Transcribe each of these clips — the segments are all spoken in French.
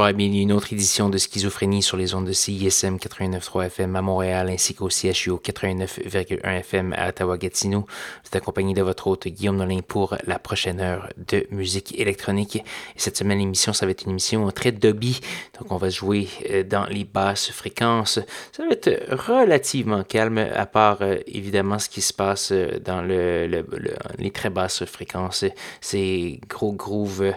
Bienvenue à une autre édition de Schizophrénie sur les ondes de CISM 89.3 FM à Montréal ainsi qu'au CHU 89.1 FM à Ottawa-Gatineau. Vous êtes accompagné de votre hôte Guillaume Nolin pour la prochaine heure de musique électronique. Et cette semaine, l'émission, ça va être une émission très dobby. Donc, on va jouer euh, dans les basses fréquences. Ça va être relativement calme, à part euh, évidemment ce qui se passe euh, dans le, les très basses fréquences. C'est gros groove.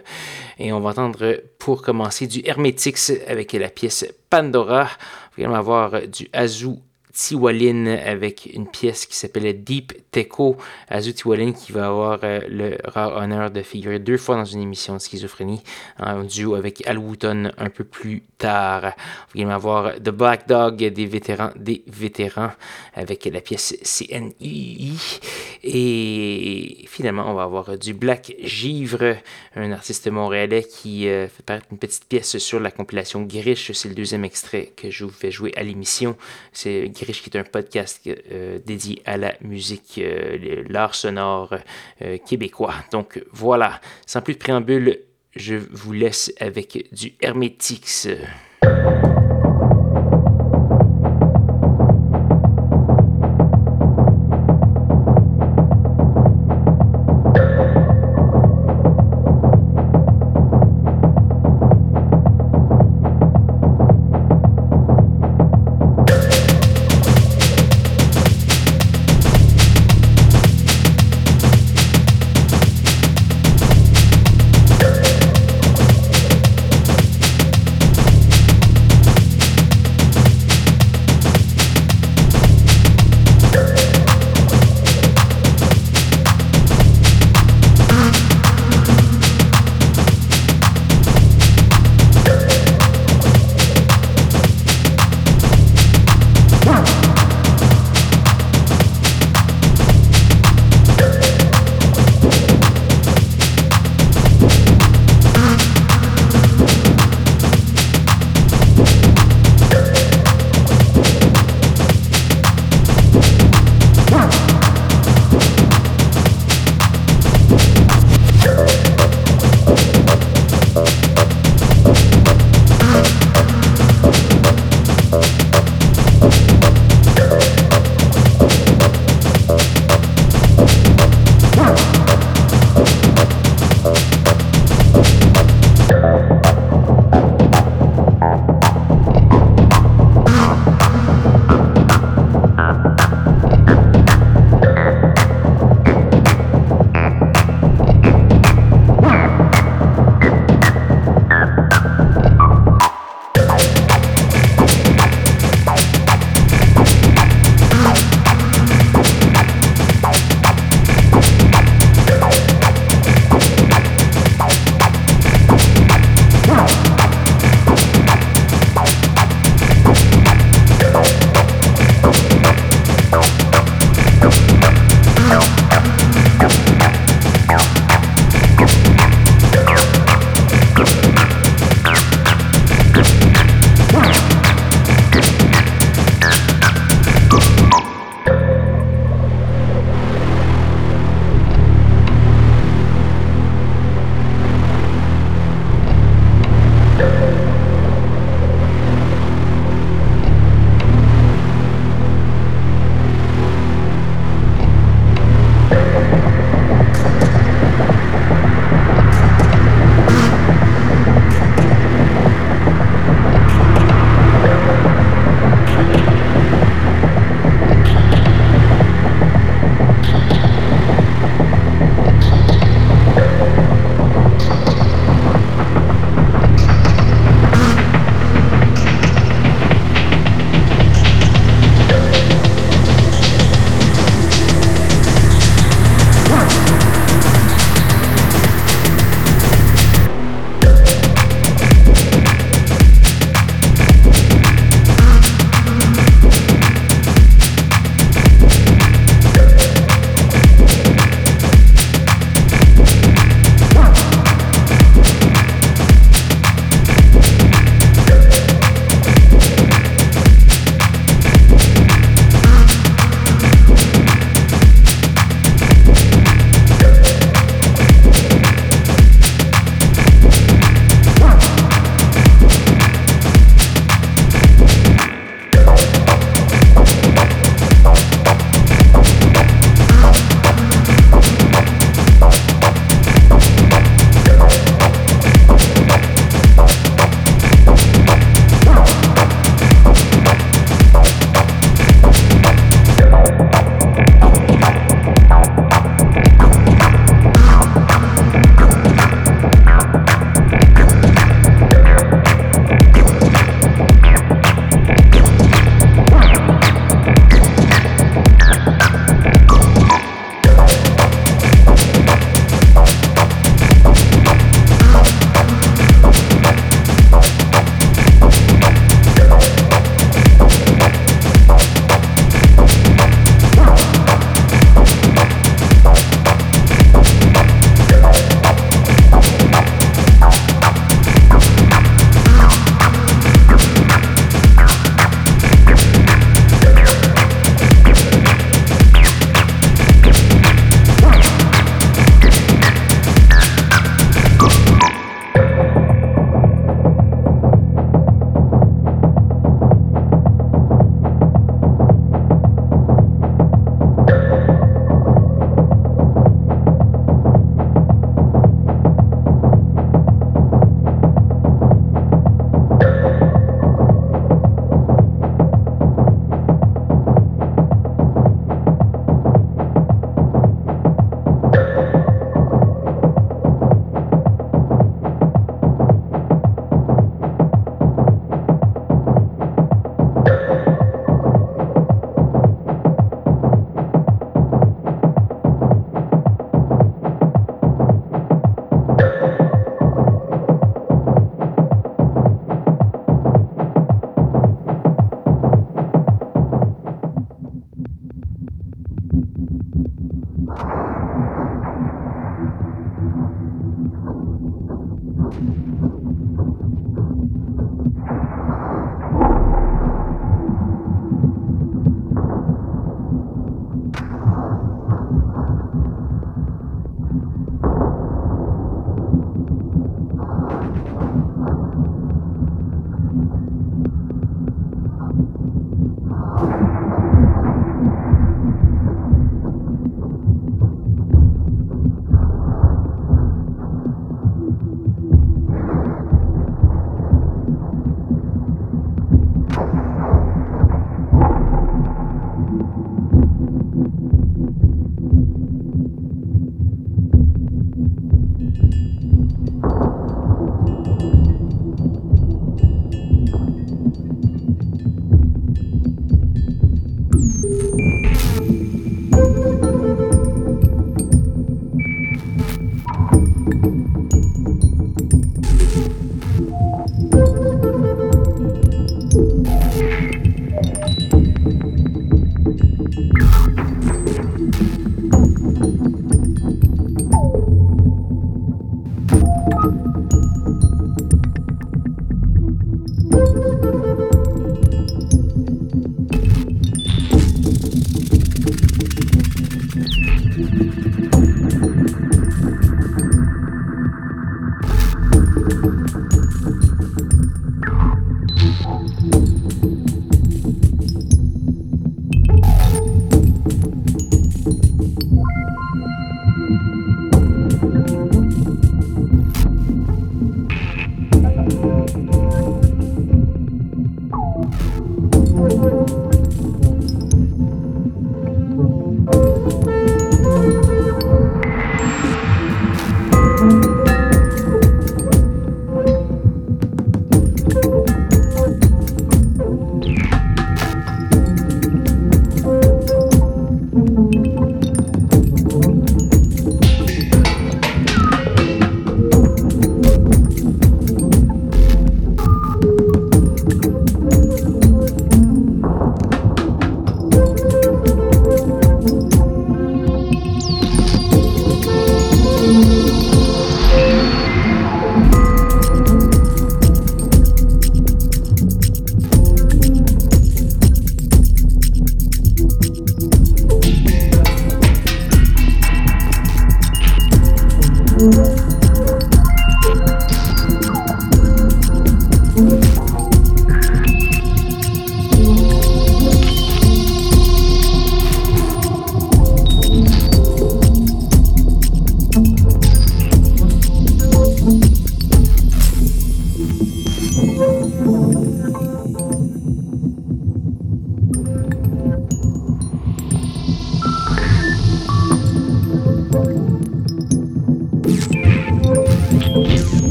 Et on va entendre pour commencer du Hermetix avec la pièce Pandora. Vous allez avoir du Azu Tiwalin avec une pièce qui s'appelle Deep Techo. Azu Tiwalin qui va avoir euh, le rare honneur de figurer deux fois dans une émission de schizophrénie en duo avec Al Wooton un peu plus tard. Vous allez avoir The Black Dog des vétérans des vétérans avec la pièce CNI. Et finalement, on va avoir du Black Givre, un artiste montréalais qui euh, fait paraître une petite pièce sur la compilation Grish. C'est le deuxième extrait que je vous fais jouer à l'émission. C'est qui est un podcast euh, dédié à la musique, euh, l'art sonore euh, québécois. Donc voilà, sans plus de préambule, je vous laisse avec du Hermetix.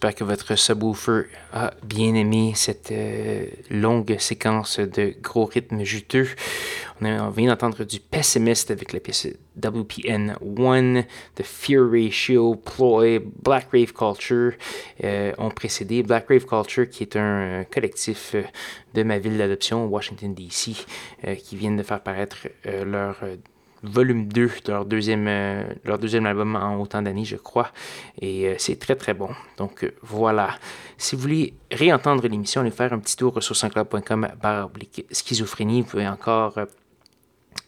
J'espère que votre subwoofer a bien aimé cette euh, longue séquence de gros rythmes juteux. On, vient d'entendre du pessimiste avec la pièce WPN 1, The Fear Ratio, Ploy, Black Rave Culture euh, ont précédé. Black Rave Culture, qui est un collectif de ma ville d'adoption, Washington DC, qui viennent de faire paraître leur volume 2 de leur deuxième, euh, leur deuxième album en autant d'années, je crois. Et euh, c'est très, très bon. Donc euh, voilà. Si vous voulez réentendre l'émission, allez faire un petit tour sur sanscloud.com schizophrénie. Vous pouvez encore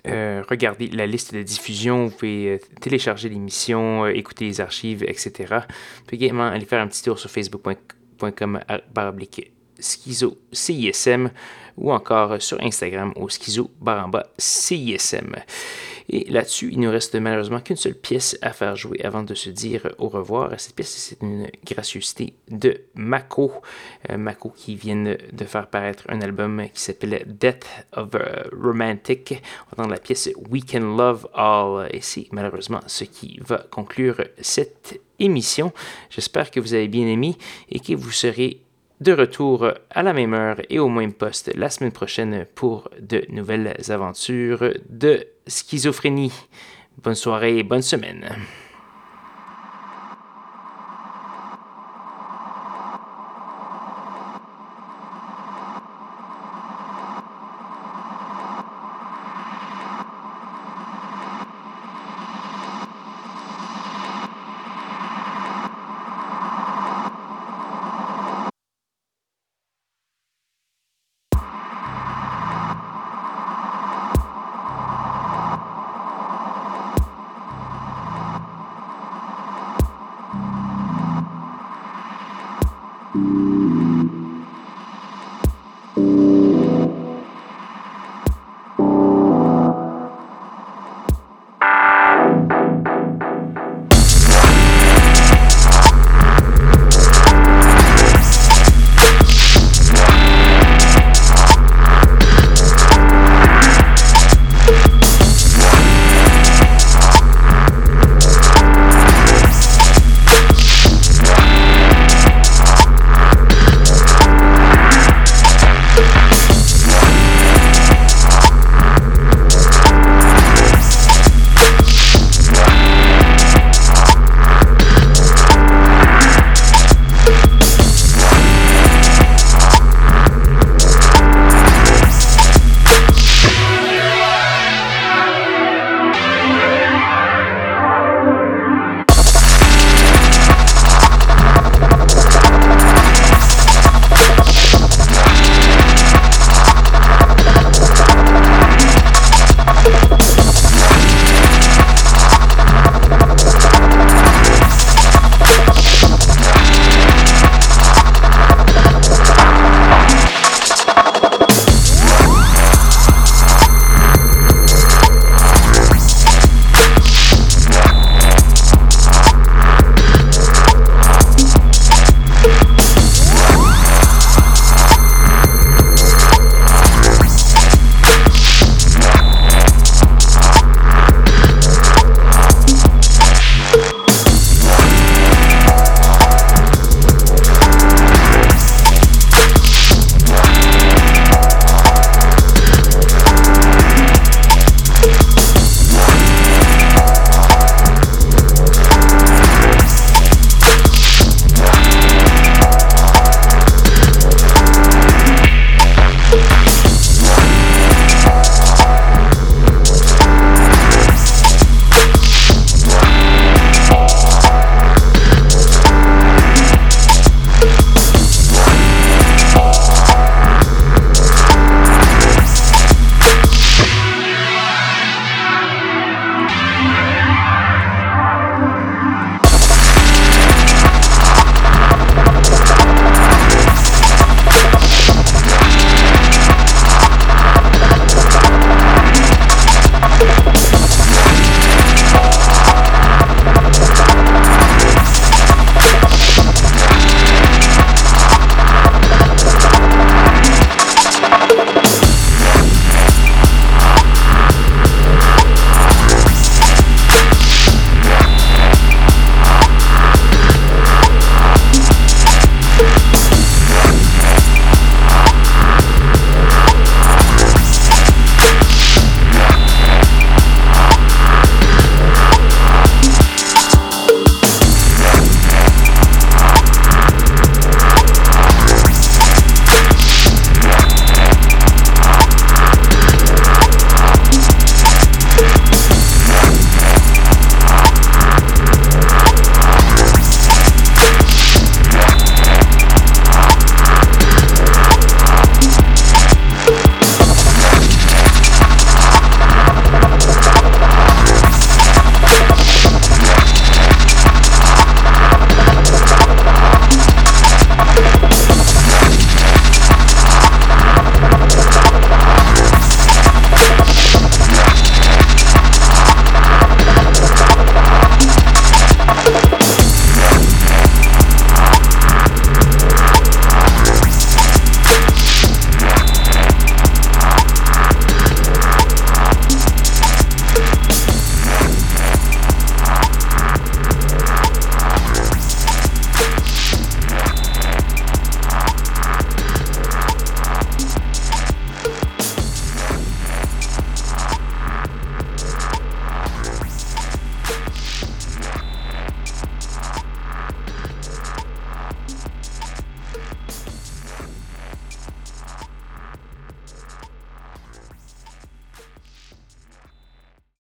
regarder la liste de diffusion. Vous pouvez télécharger l'émission, écouter les archives, etc. Vous pouvez également aller faire un petit tour sur facebook.com schizo CISM ou encore sur Instagram au schizo baramba CISM. Et là-dessus, il ne nous reste malheureusement qu'une seule pièce à faire jouer avant de se dire au revoir. Cette pièce, c'est une gracieuseté de Mako. Euh, Mako qui vient de faire paraître un album qui s'appelle Death of Romantic. On entend la pièce We Can Love All. Et c'est malheureusement ce qui va conclure cette émission. J'espère que vous avez bien aimé et que vous serez de retour à la même heure et au même poste la semaine prochaine pour de nouvelles aventures de schizophrénie. Bonne soirée et bonne semaine.